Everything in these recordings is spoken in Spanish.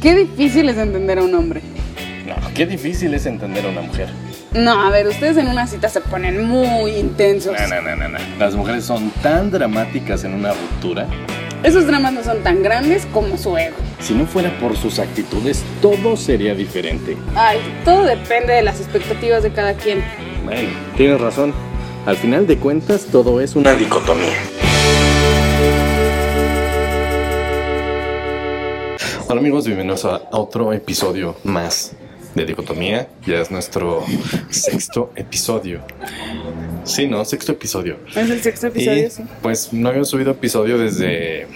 Qué difícil es entender a un hombre. No, qué difícil es entender a una mujer. No, a ver, ustedes en una cita se ponen muy intensos. No, no, no, no, no. Las mujeres son tan dramáticas en una ruptura. Esos dramas no son tan grandes como su ego. Si no fuera por sus actitudes, todo sería diferente. Ay, todo depende de las expectativas de cada quien. Bueno, tienes razón. Al final de cuentas, todo es una dicotomía. Hola amigos, bienvenidos a otro episodio más de Dicotomía. Ya es nuestro sexto episodio. Sí, ¿no? Sexto episodio. Es el sexto episodio, Y, sí. Pues no habíamos subido episodio desde...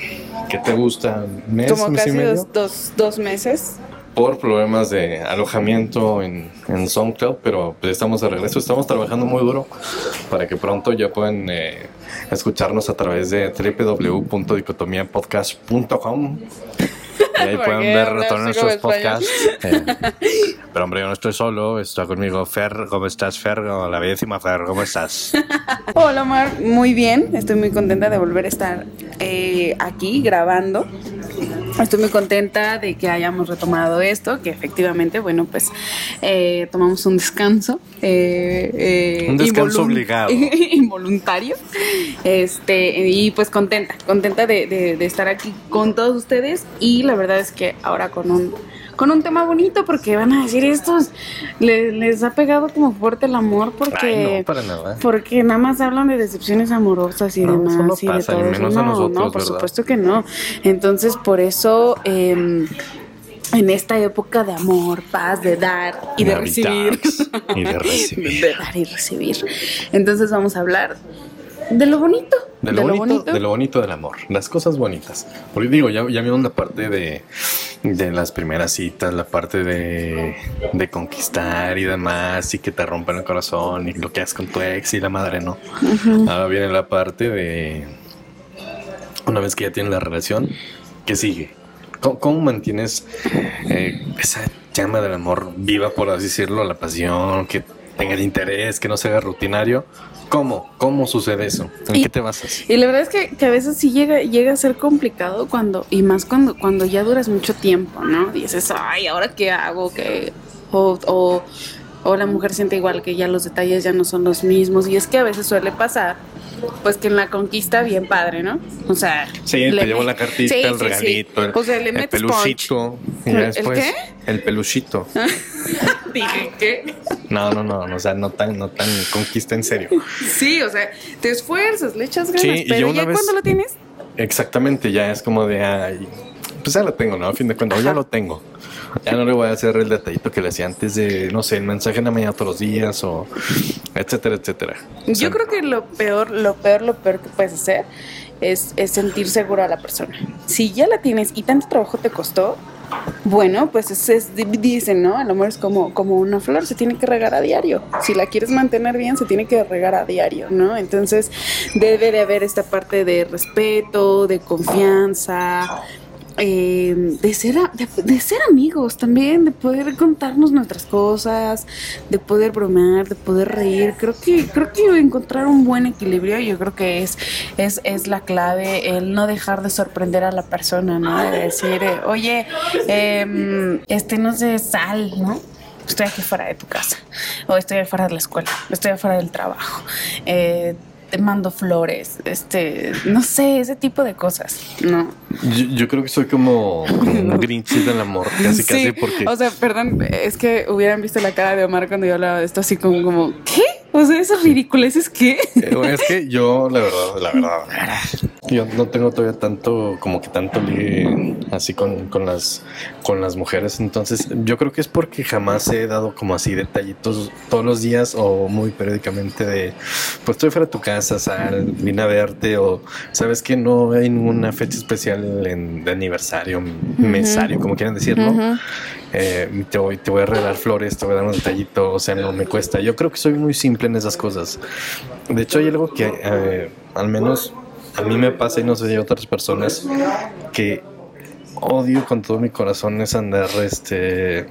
¿Qué te gusta? ¿Mes, Como mes y casi medio? dos, dos, dos meses. por problemas de alojamiento en, en SoundCloud, pero pues estamos de regreso, estamos trabajando muy duro para que pronto ya puedan eh, escucharnos a través de www.dicotomiapodcast.com y ahí ¿Por pueden ver todos nuestros podcasts. Eh, pero hombre, yo no estoy solo, está conmigo Fer, ¿cómo estás Fer? La bellísima Fer, ¿cómo estás? Hola, Omar. Muy bien. Estoy muy contenta de volver a estar eh, aquí grabando. Estoy muy contenta de que hayamos retomado esto, que efectivamente, bueno, pues eh, tomamos un descanso. eh, eh, Un descanso obligado. involuntario. Este, y pues contenta, contenta de, de- de estar aquí con todos ustedes. Y la verdad es que ahora con un, con un tema bonito, porque van a decir estos, le- les, ha pegado como fuerte el amor, porque... Ay, no, para nada. Porque nada más hablan de decepciones amorosas y No, demás eso no y de y todo eso. a No, nosotros, no, por ¿verdad? supuesto que no. Entonces, por eso, eh, en esta época de amor, paz, de dar y de recibir. y de recibir. de dar y recibir. Entonces vamos a hablar de lo bonito. De lo, bonito, de lo bonito del amor, las cosas bonitas. Porque digo, ya, ya vimos la parte de, de las primeras citas, la parte de, de conquistar y demás, y que te rompen el corazón, y lo que haces con tu ex y la madre, ¿no? Ahora viene la parte de una vez que ya tienes la relación, ¿qué sigue? ¿Cómo, cómo mantienes eh, esa llama del amor viva, por así decirlo, la pasión, que tenga el interés, que no se haga rutinario? ¿Cómo? ¿Cómo sucede eso? ¿En Y- qué te basas? Y la verdad es que, que a veces sí llega, llega a ser complicado cuando, y más cuando, cuando ya duras mucho tiempo, ¿no? Dices, ay, ¿ahora qué hago? ¿Qué? O, o, o la mujer siente igual que ya los detalles ya no son los mismos. Y es que a veces suele pasar, pues que en la conquista bien padre, ¿no? O sea, Sí, le te llevo la cartita, Sí, el sí, sí. regalito, el, O sea, le el metes peluchito. Y ¿El después, qué? El peluchito. No, no, no, no, o sea, no tan, no tan conquista en serio. Sí, o sea, te esfuerzas, le echas ganas, Sí, pero ya vez- cuando lo tienes, Exactamente, ya es como de, ay, pues ya lo tengo, ¿no? A fin de cuentas, ya lo tengo. Ya no le voy a hacer el detallito que le hacía antes de, no sé, el mensaje en la mañana todos los días o etcétera, etcétera. O sea, Yo creo que lo peor, lo peor, lo peor que puedes hacer es, es sentir seguro a la persona. Si ya la tienes y tanto trabajo te costó, bueno, pues es, es- dicen, ¿no? El amor es como, como una flor, se tiene que regar a diario. Si la quieres mantener bien, se tiene que regar a diario, ¿no? Entonces debe de haber esta parte de respeto, de confianza. Eh, de ser de, ser amigos también, de poder contarnos nuestras cosas, de poder bromear, de poder reír. Creo que creo que encontrar un buen equilibrio, yo creo que es es, es la clave, el no dejar de sorprender a la persona, ¿no? De decir, eh, oye, em, este no sé, sal, ¿no? Estoy aquí fuera de tu casa, o estoy afuera de la escuela, estoy afuera del trabajo. Eh, te mando flores, este, no sé, ese tipo de cosas, ¿no? yo, yo creo que soy como, como Grinch del amor, casi, casi, porque O sea, perdón, es que hubieran visto la cara de Omar cuando yo hablaba de esto, así como, como ¿qué? O sea, esas ridiculeces, ¿qué? Eh, bueno, es que yo, la verdad, la verdad, la verdad, yo no tengo todavía tanto, como que tanto ligue así con, con las, con las mujeres. Entonces, yo creo que es porque jamás he dado como así detallitos todos los días o muy periódicamente de, pues estoy fuera de tu casa, sal, vine a verte o sabes que no hay ninguna fecha especial en, de aniversario, mesario, como quieran decirlo. Eh, te, voy, te voy a regalar flores, te voy a dar un detallito, o sea, no me cuesta. Yo creo que soy muy simple en esas cosas. De hecho, hay algo que eh, al menos a mí me pasa y no sé si a otras personas que odio con todo mi corazón es andar, este,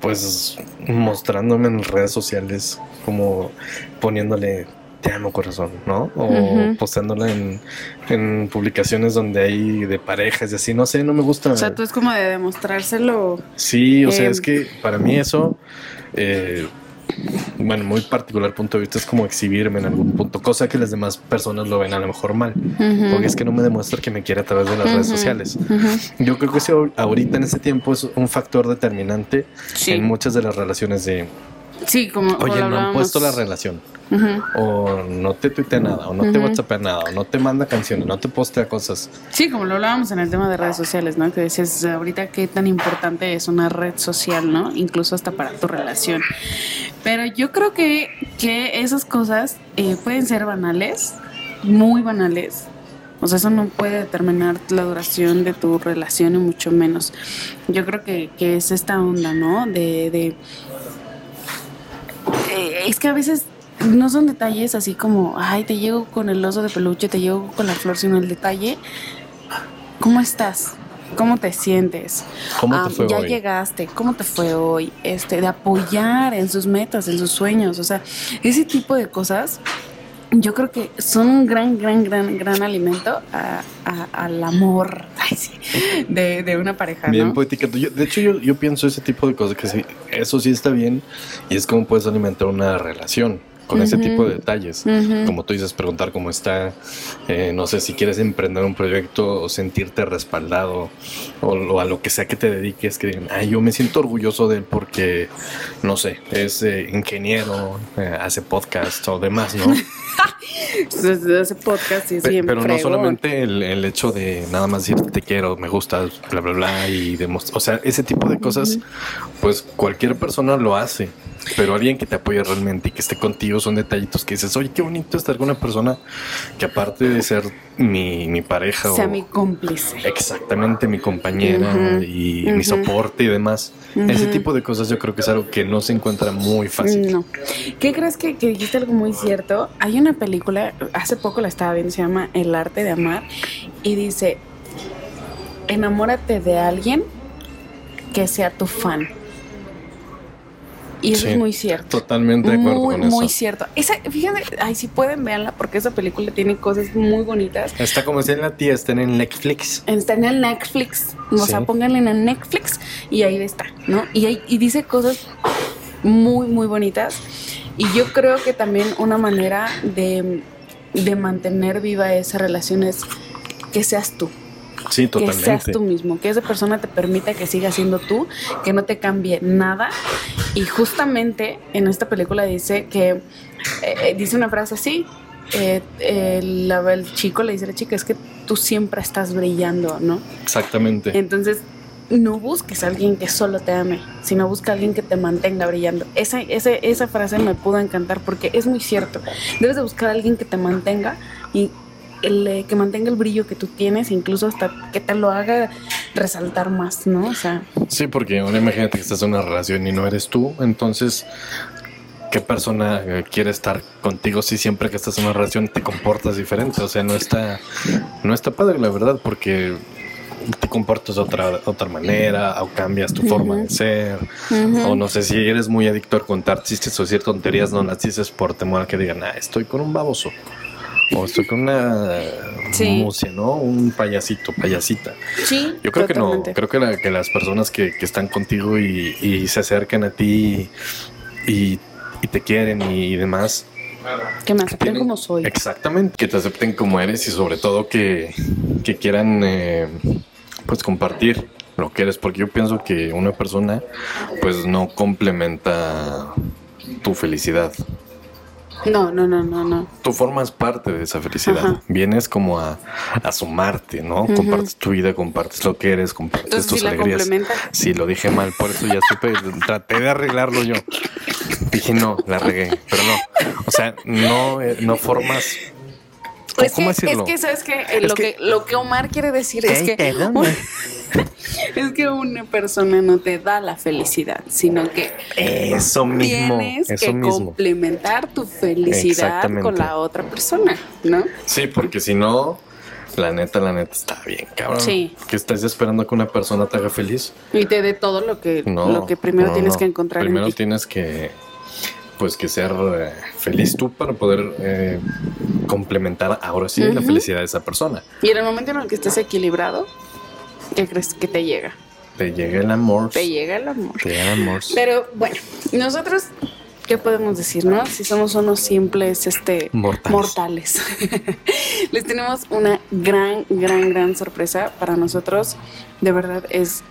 pues mostrándome en redes sociales, como poniéndole te amo corazón, ¿no? O postándola en, en, publicaciones donde hay de parejas y así, no sé, no me gusta. O sea, tú es como de demostrárselo. Sí, o sea, eh, es que para mí eso... Eh, bueno, muy particular punto de vista es como exhibirme en algún punto, cosa que las demás personas lo ven a lo mejor mal, porque es que no me demuestra que me quiere a través de las redes sociales. Yo creo que eso ahorita en este tiempo es un factor determinante en muchas de las relaciones de... Sí, como... Oye, no han puesto la relación o no te tuitea nada, o no te WhatsApp nada, o no te manda canciones, no te postea cosas. Sí, como lo hablábamos en el tema de redes sociales, ¿no? Que decías ahorita qué tan importante es una red social, ¿no? Incluso hasta para tu relación. Pero yo creo que, que esas cosas eh, pueden ser banales, muy banales. O sea, eso no puede determinar la duración de tu relación y mucho menos. Yo creo que, que es esta onda, ¿no? De, de eh, es que a veces no son detalles así como, ay, te llego con el oso de peluche, te llego con la flor, sino el detalle, ¿cómo estás? ¿Cómo te sientes? ¿Cómo te fue ya llegaste, ¿cómo te fue hoy? Este, de apoyar en sus metas, en sus sueños, o sea, ese tipo de cosas yo creo que son un gran, gran, gran, gran alimento al amor de, una pareja. Bien poética. de hecho, yo, yo pienso ese tipo de cosas que sí, eso sí está bien y es como puedes alimentar una relación con ese tipo de detalles. Como tú dices, preguntar cómo está, eh, no sé si quieres emprender un proyecto o sentirte respaldado o, a lo que sea que te dediques, que digan, ay, yo me siento orgulloso de él porque, no sé, es eh, ingeniero, eh, hace podcast o demás, ¿no? hace podcast y bien Pero no solamente el, el, hecho de nada más decir te quiero, me gusta, bla, bla, bla, y demostrar, o sea, ese tipo de cosas, pues cualquier persona lo hace. Pero alguien que te apoye realmente y que esté contigo son detallitos que dices, oye, qué bonito estar con una persona que aparte de ser mi, mi pareja sea mi cómplice. Exactamente, mi compañera y mi soporte y demás. Ese tipo de cosas yo creo que es algo que no se encuentra muy fácil. No. ¿Qué crees que, que dijiste algo muy cierto? Hay una película, hace poco la estaba viendo, se llama El arte de amar y dice, enamórate de alguien que sea tu fan. Y eso es muy cierto. Totalmente de acuerdo muy, con eso. Muy cierto. Esa, fíjate, ay, si pueden verla porque esa película tiene cosas muy bonitas. Está como si en la tía, está en el Netflix. Está en el Netflix. O sea, pónganle en el Netflix y ahí está, ¿no? Y, ahí, y dice cosas muy, muy bonitas. Y yo creo que también una manera de, de mantener viva esa relación es que seas tú. Sí, totalmente. Que seas tú mismo, que esa persona te permita que siga siendo tú, que no te cambie nada. Y justamente en esta película dice que, eh, eh, dice una frase así, eh, el, el, chico le dice a la chica, es que tú siempre estás brillando, ¿no? Exactamente. Entonces, no busques a alguien que solo te ame, sino busca a alguien que te mantenga brillando. Esa, esa, esa frase me pudo encantar porque es muy cierto. Debes de buscar a alguien que te mantenga y el, eh, que mantenga el brillo que tú tienes, incluso hasta que te lo haga resaltar más, ¿no? O sea. Sí, porque una imagínate que estás en una relación y no eres tú, entonces ¿qué persona eh, quiere estar contigo si siempre que estás en una relación te comportas diferente? O sea, no está, no está padre, la verdad, porque te comportas de otra, otra manera o cambias tu forma de ser. O no sé si eres muy adicto a contar chistes o decir tonterías, no las dices por temor a que digan, ah, estoy con un baboso. O estoy con una sí. ¿no? Un payasito, payasita. Sí. Yo creo que no. Creo que, que las personas que, que están contigo y, se acercan a ti y, te quieren y, demás. Que me acepten como soy. Exactamente. Que te acepten como eres y sobre todo que, quieran eh, pues compartir lo que eres. Porque yo pienso que una persona pues no complementa tu felicidad. No, no, no, no, no. Tú formas parte de esa felicidad. Vienes como a, sumarte, ¿no? Compartes tu vida, compartes lo que eres, compartes tus alegrías. sí, lo dije mal, por eso ya supe, traté de arreglarlo yo. Dije, no, la regué, pero no. O sea, no, eh, no formas pues ¿Cómo que, Es que, ¿sabes? Eh, lo, que, lo que Omar quiere decir es que... es que una persona no te da la felicidad, sino que eso mismo, tienes que complementar tu felicidad con la otra persona, ¿no? Sí, porque si no, la neta, la neta está bien, cabrón. Sí. Que estás esperando que una persona te haga feliz. Y te dé todo lo que, lo que primero tienes que encontrar. Primero tienes que pues que ser eh, feliz tú para poder eh, complementar ahora sí la felicidad de esa persona. Y en el momento en el que estés equilibrado, ¿qué crees que te llega? Te llega el amor. Te llega el amor. Te llega el amor. Pero bueno, nosotros ¿qué podemos decir, no? Si somos unos simples este, mortales. Les tenemos una gran, gran, gran sorpresa para nosotros. De verdad, es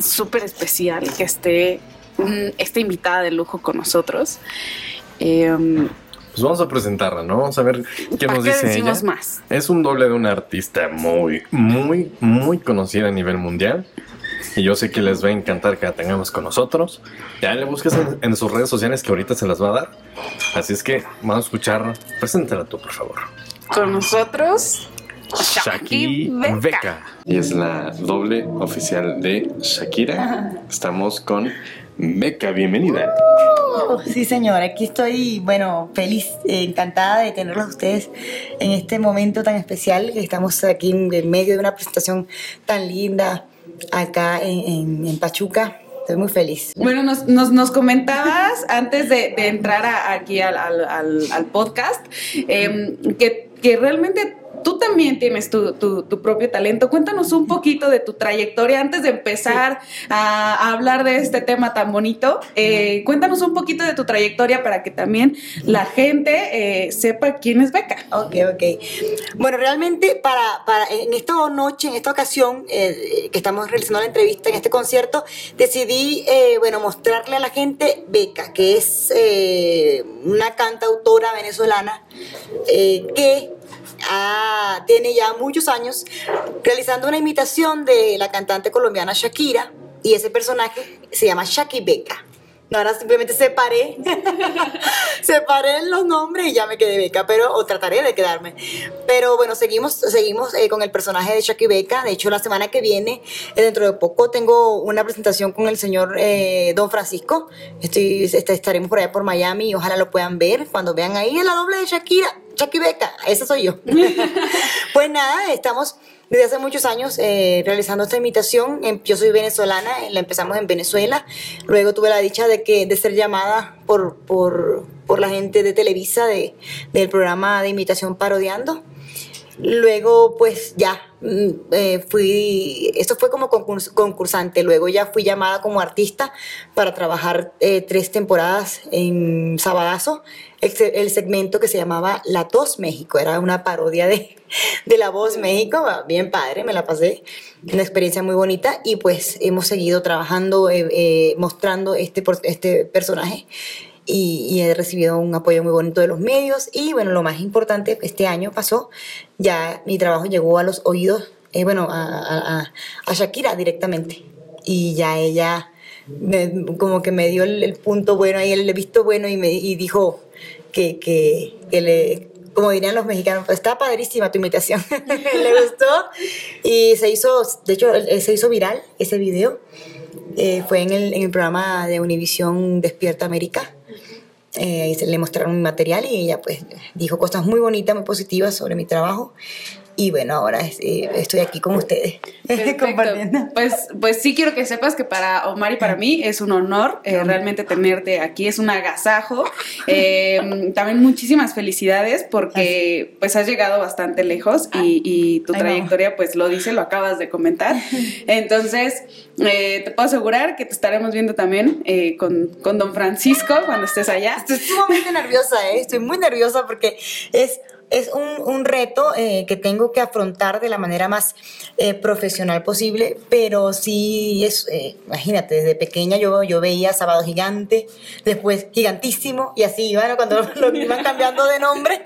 súper especial que esté esta invitada de lujo con nosotros. Em, pues vamos a presentarla, ¿no? Vamos a ver qué nos dice ella. más? Es un doble de una artista muy, muy, muy conocida a nivel mundial. Y yo sé que les va a encantar que la tengamos con nosotros. Ya le busques en, sus redes sociales que ahorita se las va a dar. Así es que vamos a escuchar. Preséntala tú, por favor. Con nosotros, Shaki Beca. Y es la doble oficial de Shakira. Estamos con Beca, bienvenida. Uh, sí, señor, aquí estoy, bueno, feliz, encantada de tenerlos a ustedes en este momento tan especial que estamos aquí en medio de una presentación tan linda acá en, Pachuca. Estoy muy feliz. Bueno, nos, nos, comentabas antes de, entrar aquí al, al, podcast em, que, que realmente tú también tienes tu, propio talento. Cuéntanos un poquito de tu trayectoria antes de empezar a, hablar de este tema tan bonito. Eh, cuéntanos un poquito de tu trayectoria para que también la gente eh, sepa quién es Beca. Ok, ok. Bueno, realmente para, para en esta noche, en esta ocasión eh, que estamos realizando la entrevista en este concierto, decidí, bueno, mostrarle a la gente Beca, que es una cantautora venezolana que tiene ya muchos años realizando una imitación de la cantante colombiana Shakira y ese personaje se llama Shaki Beca. Ahora simplemente separé, separé los nombres y ya me quedé beca, pero o trataré de quedarme. Pero bueno, seguimos, seguimos eh, con el personaje de Shaki Beca. De hecho, la semana que viene, eh, dentro de poco, tengo una presentación con el señor eh, Don Francisco. Estoy, estaremos por allá por Miami y ojalá lo puedan ver. Cuando vean ahí en la doble de Shakira, Beca, esa soy yo. pues nada, estamos desde hace muchos años eh, realizando esta imitación. Em, yo soy venezolana, la empezamos en Venezuela. Luego tuve la dicha de, que, de ser llamada por, por, por la gente de Televisa de, del programa de imitación Parodiando. Luego, pues ya eh, fui, esto fue como concursante, luego ya fui llamada como artista para trabajar eh, tres temporadas en Sabadazo, el, segmento que se llamaba La Tos México, era una parodia de, de La Voz México, bien padre, me la pasé, una experiencia muy bonita y pues hemos seguido trabajando, eh, mostrando este, este personaje y, he recibido un apoyo muy bonito de los medios. Y bueno, lo más importante, este año pasó, ya mi trabajo llegó a los oídos, eh, bueno, a, a, Shakira directamente. Y ya ella como que me dio el, punto bueno ahí, el visto bueno y me y dijo que, que, que le, como dirían los mexicanos, está padrísima tu imitación, le gustó. Y se hizo, de hecho, se hizo viral ese video, eh, fue en el, en el programa de Univisión Despierta América eh, le mostraron mi material y ella pues dijo cosas muy bonitas, muy positivas sobre mi trabajo y bueno, ahora eh, estoy aquí con ustedes compartiendo. Pues, pues sí quiero que sepas que para Omar y para mí es un honor eh, realmente tenerte aquí, es un agasajo. Eh, también muchísimas felicidades porque pues has llegado bastante lejos y, tu trayectoria pues lo dice, lo acabas de comentar. Entonces, te puedo asegurar que te estaremos viendo también con, con Don Francisco cuando estés allá. Estoy sumamente nerviosa, estoy muy nerviosa porque es es un, un reto eh, que tengo que afrontar de la manera más eh, profesional posible, pero sí es, eh, imagínate, desde pequeña yo, yo veía Sábado Gigante, después Gigantísimo, y así iban, cuando lo, iban cambiando de nombre,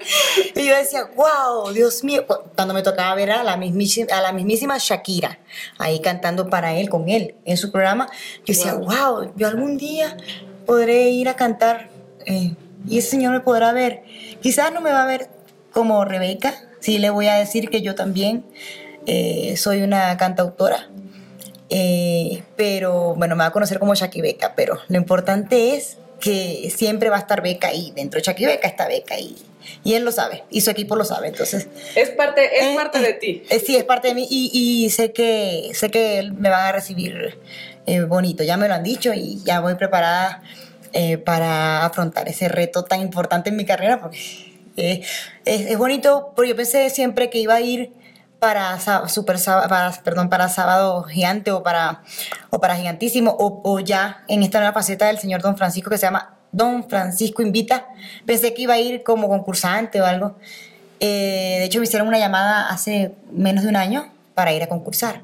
y yo decía, wow, Dios mío, cuando me tocaba ver a la, mismísima, a la mismísima Shakira, ahí cantando para él, con él, en su programa, yo decía, wow, yo algún día podré ir a cantar, y ese señor me podrá ver, quizás no me va a ver como Rebeca, sí le voy a decir que yo también eh, soy una cantautora. Eh, pero bueno, me va a conocer como Shaki Beca, pero lo importante es que siempre va a estar Beca ahí, dentro de Shaki Beca está Beca y, y él lo sabe, y su equipo lo sabe, entonces... Es parte, es eh, parte de ti. sí, es parte de mí y, y, sé que sé que me van a recibir bonito, ya me lo han dicho y ya voy preparada eh, para afrontar ese reto tan importante en mi carrera, porque eh, es, es bonito, porque yo pensé siempre que iba a ir para super para, perdón para sábado gigante o para o para gigantísimo o, o, ya en esta nueva faceta del señor Don Francisco que se llama Don Francisco invita. Pensé que iba a ir como concursante o algo. Eh, de hecho me hicieron una llamada hace menos de un año para ir a concursar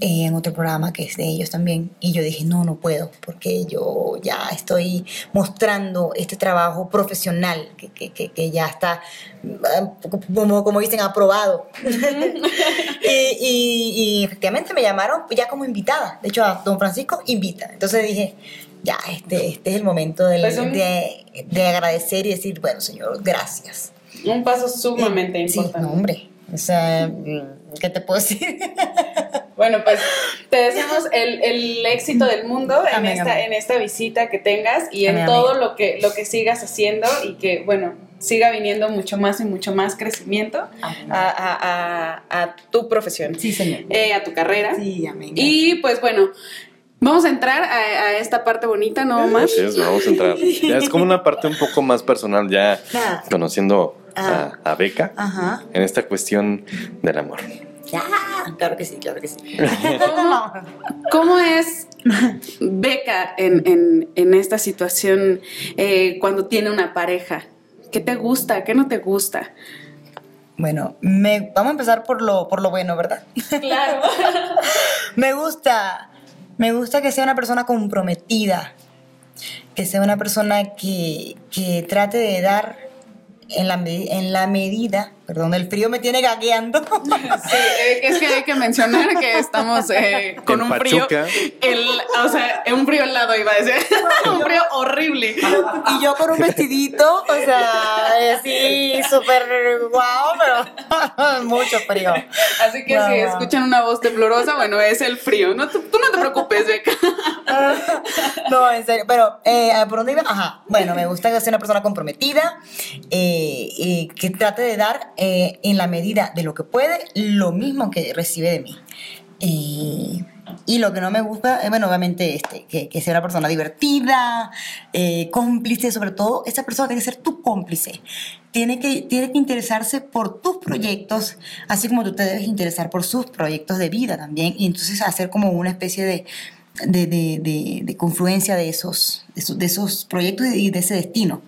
en otro programa que es de ellos también. Y yo dije, no, no puedo, porque yo ya estoy mostrando este trabajo profesional que, que, que, ya está, como, como dicen, aprobado. y, y, efectivamente me llamaron ya como invitada. De hecho, a don Francisco invita. Entonces dije, ya, este, este es el momento de, pues de, de, agradecer y decir, bueno, señor, gracias. Un paso sumamente importante. Sí, no, hombre. O sea, ¿qué te puedo decir? Bueno, pues te deseamos el, el éxito del mundo en, esta, en esta visita que tengas y en todo lo que, lo que sigas haciendo y que, bueno, siga viniendo mucho más y mucho más crecimiento a, a, a, tu profesión. Sí, señor. Eh, a tu carrera. Sí, amén. Y pues bueno. Vamos a entrar a, esta parte bonita, ¿no, más Sí, vamos a entrar. Ya es como una parte un poco más personal, ya conociendo a, a Beca en esta cuestión del amor. Ya, claro que sí, claro que sí. ¿Cómo, es Beca en, esta situación eh, cuando tiene una pareja? ¿Qué te gusta? ¿Qué no te gusta? Bueno, me, vamos a empezar por lo, por lo bueno, ¿verdad? Claro. me gusta, me gusta que sea una persona comprometida, que sea una persona que, que trate de dar en la, en la medida, perdón, el frío me tiene gagueando. Sí, eh, es que hay que mencionar que estamos eh, con un frío, el, o sea, un frío helado iba a decir, un frío horrible. Y yo con un vestidito, o sea, así súper guau, pero mucho frío. Así que si escuchan una voz temblorosa, bueno, es el frío. No, tú, no te preocupes, Beca. no, en serio, pero eh, ¿por dónde iba? Ajá, bueno, me gusta que sea una persona comprometida. Eh, eh, que trate de dar eh, en la medida de lo que puede lo mismo que recibe de mí. Eh, y lo que no me gusta, bueno, obviamente este, que, sea una persona divertida, cómplice, sobre todo, esa persona tiene que ser tu cómplice. Tiene que, tiene que interesarse por tus proyectos, así como tú te debes interesar por sus proyectos de vida también. Y entonces hacer como una especie de, de, de, de confluencia de esos, de esos, proyectos y de ese destino.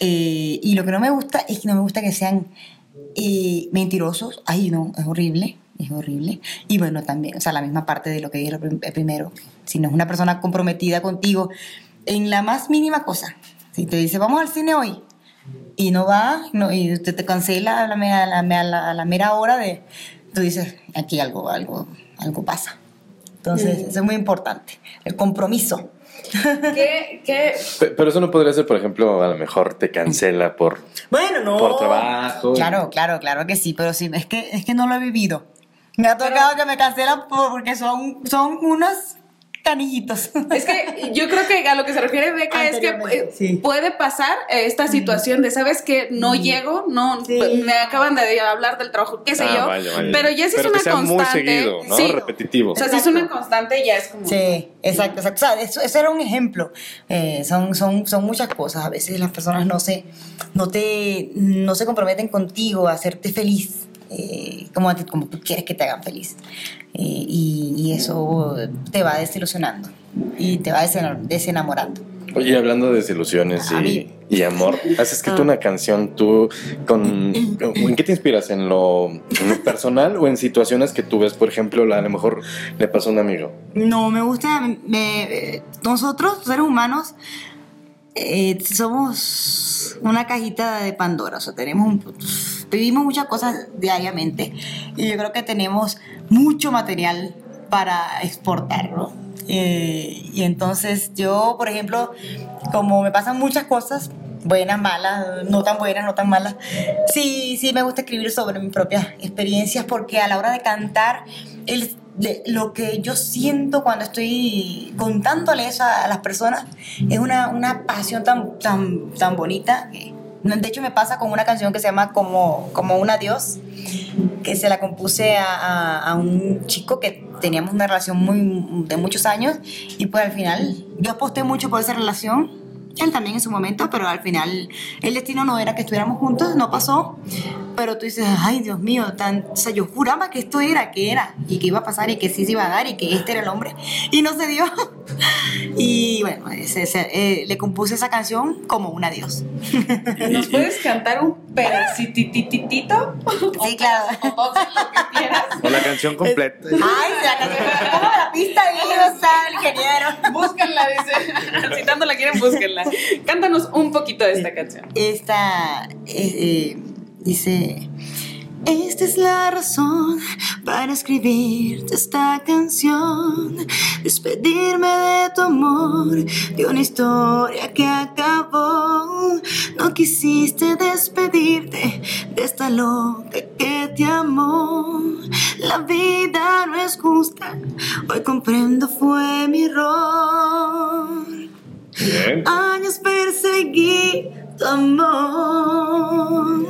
Eh, y lo que no me gusta es que no me gusta que sean eh, mentirosos. Ay, no, es horrible, es horrible. Y bueno, también, o sea, la misma parte de lo que dije primero. Si no es una persona comprometida contigo en la más mínima cosa. Si te dice, vamos al cine hoy, y no va, no, y usted te cancela a la, la, la, la, mera hora de, tú dices, aquí algo, algo, algo pasa. Entonces, eso es muy importante, el compromiso. ¿Qué, Pero eso no podría ser, por ejemplo, a lo mejor te cancela por, bueno, no. por trabajo. Claro, claro, claro que sí, pero sí, es que, es que no lo he vivido. Me ha tocado que me cancelan porque son, son unos canillitos. Es que yo creo que a lo que se refiere Beca es que eh, puede pasar esta situación de, ¿sabes que No llego, no, me acaban de hablar del trabajo, qué sé ah, yo, pero ya si es una constante. Muy seguido, ¿no? Repetitivo. O sea, si es una constante ya es como... Sí, exacto, exacto. O sea, eso, eso era un ejemplo. Eh, son, son, son muchas cosas. A veces las personas no se, no te, no se comprometen contigo a hacerte feliz. Eh, como, como tú quieres que te hagan feliz. Eh, y, eso te va desilusionando y te va desenamorando. Oye, hablando de desilusiones y, amor, ¿has escrito ah. una canción tú con... ¿En qué te inspiras? ¿En lo, personal o en situaciones que tú ves? Por ejemplo, a lo mejor le pasó a un amigo. No, me gusta... nosotros, seres humanos, eh, somos una cajita de Pandora, o sea, tenemos un vivimos muchas cosas diariamente y yo creo que tenemos mucho material para exportarlo. Eh, y entonces yo, por ejemplo, como me pasan muchas cosas, buenas, malas, no tan buenas, no tan malas, sí, sí me gusta escribir sobre mis propias experiencias porque a la hora de cantar, el, lo que yo siento cuando estoy contándole eso a, las personas es una, una pasión tan, tan, tan bonita. De hecho, me pasa con una canción que se llama Como, como un adiós, que se la compuse a, a, un chico que teníamos una relación muy, de muchos años y pues al final yo aposté mucho por esa relación él también en su momento, pero al final el destino no era que estuviéramos juntos, no pasó. Pero tú dices, ay Dios mío, tan, o sea, yo juraba que esto era, que era, y que iba a pasar, y que sí se iba a dar, y que este era el hombre, y no se dio. Y bueno, eh, le compuse esa canción como un adiós. ¿Nos puedes cantar un pedacitititito? Sí, claro. O, o la canción completa. Ay, la canción, ¿cómo la pista? O sea, el ingeniero. Búsquenla, dice. Si tanto la quieren, búsquenla. Cántanos un poquito de esta canción. Esta eh, eh, dice. Esta es la razón para escribirte esta canción, despedirme de tu amor, de una historia que acabó. No quisiste despedirte de esta loca que te amó. La vida no es justa, hoy comprendo fue mi error. Años perseguí tu amor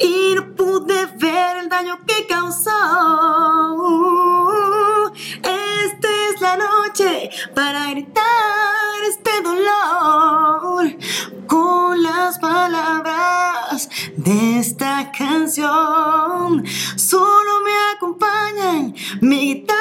y no pude ver el daño que causó. Esta es la noche para gritar este dolor con las palabras de esta canción. Solo me acompañan mi guitarra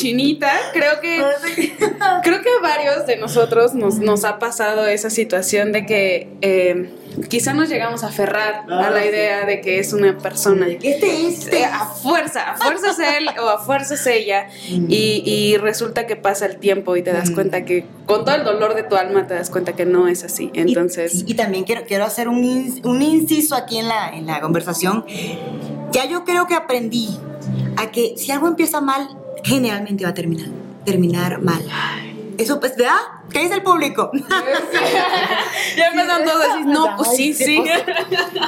chinita. Creo que creo que a varios de nosotros nos, nos ha pasado esa situación de que eh, quizá nos llegamos a aferrar a la idea de que es una persona. Este es. Eh, a fuerza, a fuerza es él o a fuerza es ella. Y, y resulta que pasa el tiempo y te das cuenta que con todo el dolor de tu alma te das cuenta que no es así. Entonces. Y, y también quiero, quiero hacer un, in- un inciso aquí en la, en la conversación. Ya yo creo que aprendí a que si algo empieza mal, generalmente va a terminar, terminar mal. Eso, pues, ¿verdad? ¿Qué dice el público? ya empezaron todos a decir, no, pues sí, sí.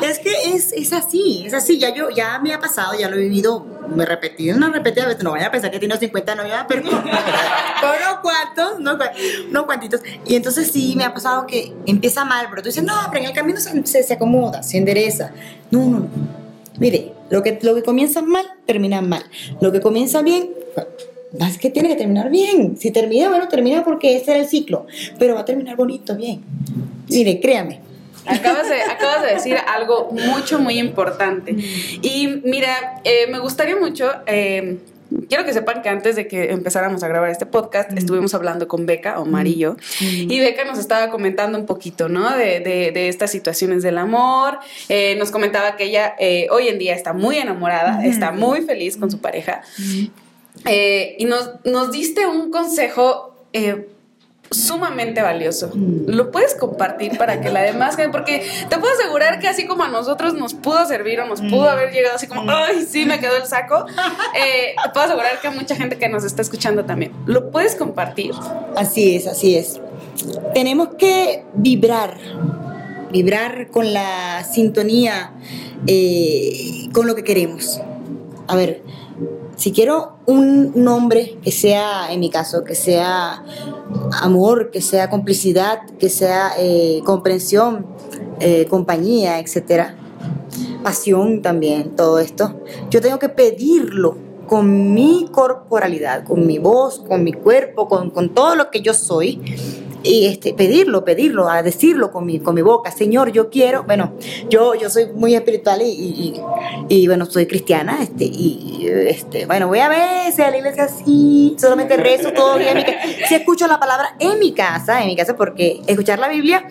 Es que es, es así, es así. Ya yo, ya me ha pasado, ya lo he vivido, me he repetido, no repetida veces, no vaya a pensar que tiene 50 no ya, pero, unos cuantos, no, no cuantitos. Y entonces sí me ha pasado que empieza mal, pero tú dices, no, pero en el camino se, se, se acomoda, se endereza. No, no, no. Mire, lo que, lo que comienza mal, termina mal. Lo que comienza bien, es que tiene que terminar bien. Si termina, bueno, termina porque ese era el ciclo, pero va a terminar bonito, bien. Mire, créame. Acabas de, acabas de decir algo mucho, muy importante. Y mira, eh, me gustaría mucho, eh, quiero que sepan que antes de que empezáramos a grabar este podcast, estuvimos hablando con Beca, Omar y yo, y Beca nos estaba comentando un poquito, ¿no? De, de, de estas situaciones del amor. Eh, nos comentaba que ella eh, hoy en día está muy enamorada, está muy feliz con su pareja. Eh, y nos, nos diste un consejo eh, sumamente valioso. Lo puedes compartir para que la demás gente, porque te puedo asegurar que así como a nosotros nos pudo servir o nos pudo haber llegado así como, ay, sí, me quedó el saco, eh, te puedo asegurar que a mucha gente que nos está escuchando también. ¿Lo puedes compartir? Así es, así es. Tenemos que vibrar, vibrar con la sintonía, eh, con lo que queremos. A ver, si quiero un nombre que sea, en mi caso, que sea amor, que sea complicidad, que sea eh, comprensión, eh, compañía, etcétera, pasión también, todo esto, yo tengo que pedirlo con mi corporalidad, con mi voz, con mi cuerpo, con, con todo lo que yo soy, y este, pedirlo, pedirlo, a decirlo con mi, con mi boca, Señor, yo quiero, bueno, yo, yo soy muy espiritual y, y, bueno, soy cristiana, este, y este, bueno, voy a si a la iglesia sí, solamente rezo todo bien, en mi casa. si escucho la palabra en mi casa, en mi casa, porque escuchar la Biblia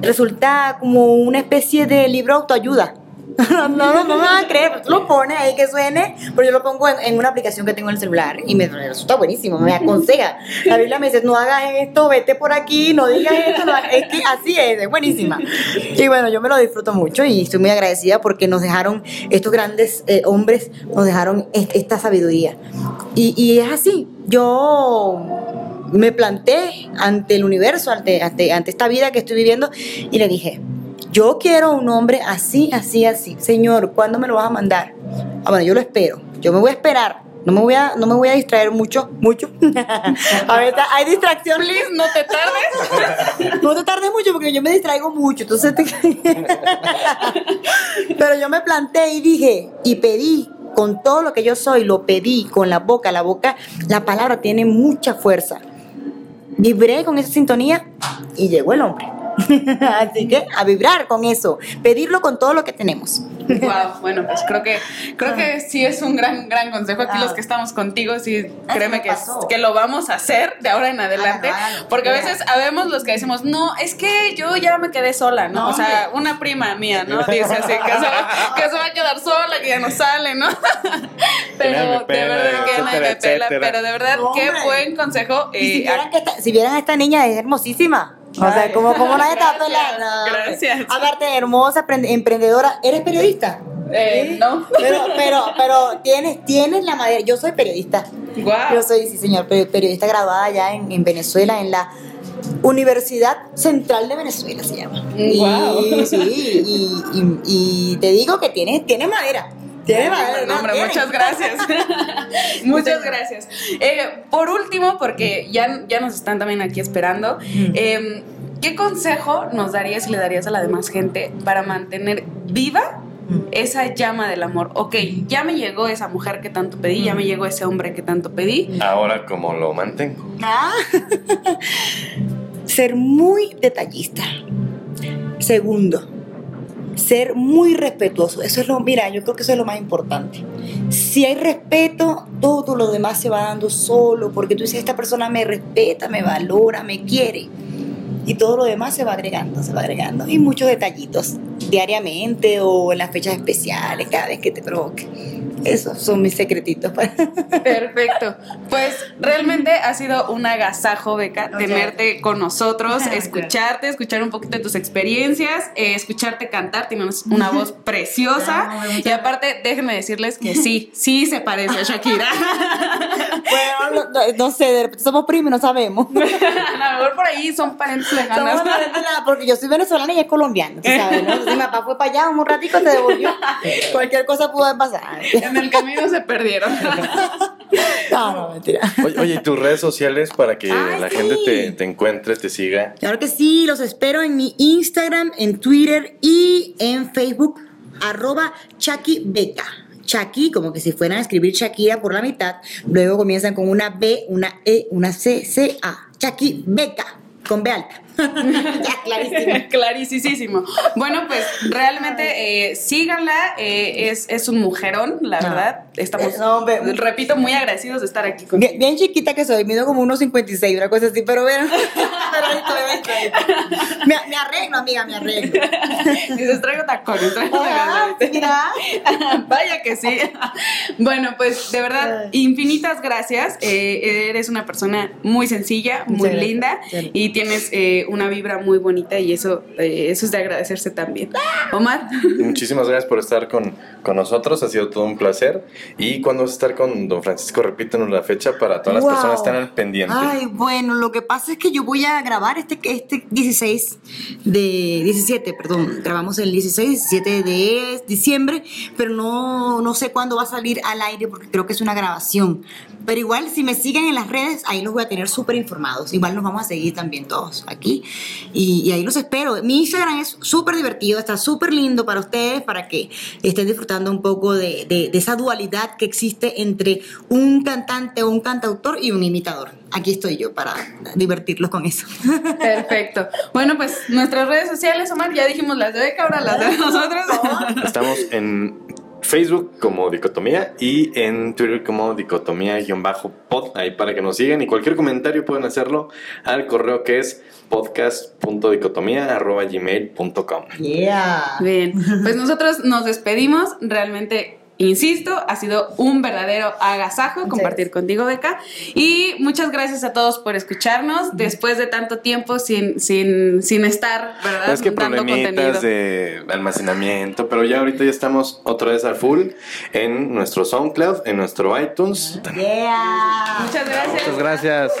resulta como una especie de libro autoayuda. No, no, no, me van a creer, tú lo pones ahí que suene, pero yo lo pongo en, en, una aplicación que tengo en el celular y me resulta buenísimo, me aconseja. La Biblia me dice, no hagas esto, vete por aquí, no digas esto, no hagas, es que así es, es buenísima. Y bueno, yo me lo disfruto mucho y estoy muy agradecida porque nos dejaron, estos grandes eh, hombres, nos dejaron esta sabiduría. Y, y es así, yo me planté ante el universo, ante, ante, ante esta vida que estoy viviendo y le dije, yo quiero un hombre así, así, así. Señor, ¿cuándo me lo vas a mandar? Ah, bueno, yo lo espero. Yo me voy a esperar. No me voy a, no me voy a distraer mucho, mucho. a ver, hay distracción. Please, no te tardes. no te tardes mucho porque yo me distraigo mucho. Entonces, pero yo me planté y dije y pedí con todo lo que yo soy, lo pedí con la boca. La boca, la palabra tiene mucha fuerza. Vibré con esa sintonía y llegó el hombre. Así que a vibrar con eso, pedirlo con todo lo que tenemos. Wow, bueno, pues creo que creo que sí es un gran gran consejo aquí los ah. que estamos contigo, sí créeme que, que lo vamos a hacer de ahora en adelante, porque a veces habemos los que decimos, "No, es que yo ya me quedé sola", ¿no? o sea, una prima mía, ¿no? Dice así que se, va, que se va a quedar sola, que ya no sale, ¿no? pero de verdad que nadie me pela, pero de verdad qué buen consejo. Eh, si, vieran que si vieran a esta niña es hermosísima. O sea, como, como nadie está pelando. Gracias. Aparte, hermosa, emprendedora. ¿Eres periodista? Eh, no. Pero, pero, pero tienes, tienes la madera. Yo soy periodista. Wow. Yo soy, sí, señor, periodista graduada allá en, en Venezuela, en la Universidad Central de Venezuela se llama. Wow. Y, sí, y, y, y, te digo que tiene, tiene madera. Hombre, muchas gracias. muchas gracias. Eh, por último, porque ya, ya nos están también aquí esperando, eh, ¿qué consejo nos darías y le darías a la demás gente para mantener viva esa llama del amor. Ok, ya me llegó esa mujer que tanto pedí, ya me llegó ese hombre que tanto pedí. Ahora, ¿cómo lo mantengo? Ah. Ser muy detallista. Segundo, ser muy respetuoso. Eso es lo, mira, yo creo que eso es lo más importante. Si hay respeto, todo lo demás se va dando solo, porque tú dices, esta persona me respeta, me valora, me quiere y todo lo demás se va agregando, se va agregando. Y muchos detallitos diariamente o en las fechas especiales, cada vez que te provoque. Esos son mis secretitos. Perfecto. Pues realmente ha sido un agasajo, Beca, tenerte con nosotros, escucharte, escuchar un poquito de tus experiencias, eh, escucharte cantar. Tienes una voz preciosa. y aparte, déjenme decirles que sí, sí se parece a Shakira. bueno, no, sé, de repente somos primos, no sabemos. a lo mejor por ahí son parentes lejanos. porque yo soy venezolana y es colombiana, sabes, ¿no? mi papá fue para allá un ratito, se devolvió. Cualquier cosa pudo pasar en el camino se perdieron. no, no, mentira. Oye, ¿y tus redes sociales para que la gente te, te, encuentre, te siga? Claro que sí, los espero en mi Instagram, en Twitter y en Facebook, arroba Chucky Beca. Chucky, como que si fueran a escribir Shakira por la mitad, luego comienzan con una B, una E, una C, C, A. Chucky Beca con B alta. ya, clarísimo. Clarísimo. Bueno, pues realmente eh, síganla. Eh, es, es, un mujerón, la verdad. Estamos, repito, muy agradecidos de estar aquí con bien, bien, chiquita que soy, mido como unos 56, una cosa así, pero bueno. me, me, arreglo, amiga, me arreglo. Dices, traigo tacones, traigo ah, Vaya que sí. Bueno, pues de verdad, infinitas gracias. Eh, eres una persona muy sencilla, muy linda y tienes eh, una vibra muy bonita y eso, eh, eso es de agradecerse también. Omar. Muchísimas gracias por estar con, con nosotros, ha sido todo un placer. ¿Y cuando vas a estar con don Francisco? Repítanos la fecha para todas las personas que están al pendiente. Ay, bueno, lo que pasa es que yo voy a grabar este, este 16 de 17, perdón, grabamos el 16, 17 de diciembre, pero no, no sé cuándo va a salir al aire porque creo que es una grabación. Pero igual, si me siguen en las redes, ahí los voy a tener súper informados. Igual nos vamos a seguir también todos aquí. Y, ahí los espero. Mi Instagram es súper divertido, está súper lindo para ustedes, para que estén disfrutando un poco de, de, esa dualidad que existe entre un cantante o un cantautor y un imitador. Aquí estoy yo para divertirlos con eso. Perfecto. Bueno, pues nuestras redes sociales, Omar, ya dijimos las de Beca, ahora las de nosotros. Estamos en Facebook como Dicotomía y en Twitter como Dicotomía-pod, ahí para que nos sigan y cualquier comentario pueden hacerlo al correo que es podcast.dicotomía.gmail.com. Yeah. Bien, pues nosotros nos despedimos, realmente Insisto, ha sido un verdadero agasajo compartir contigo, Beca. Y muchas gracias a todos por escucharnos después de tanto tiempo sin, sin, sin estar, ¿verdad? Es que Dando contenido. de almacenamiento, pero ya ahorita ya estamos otra vez al full en nuestro SoundCloud, en nuestro iTunes. Yeah. Muchas gracias. Muchas gracias.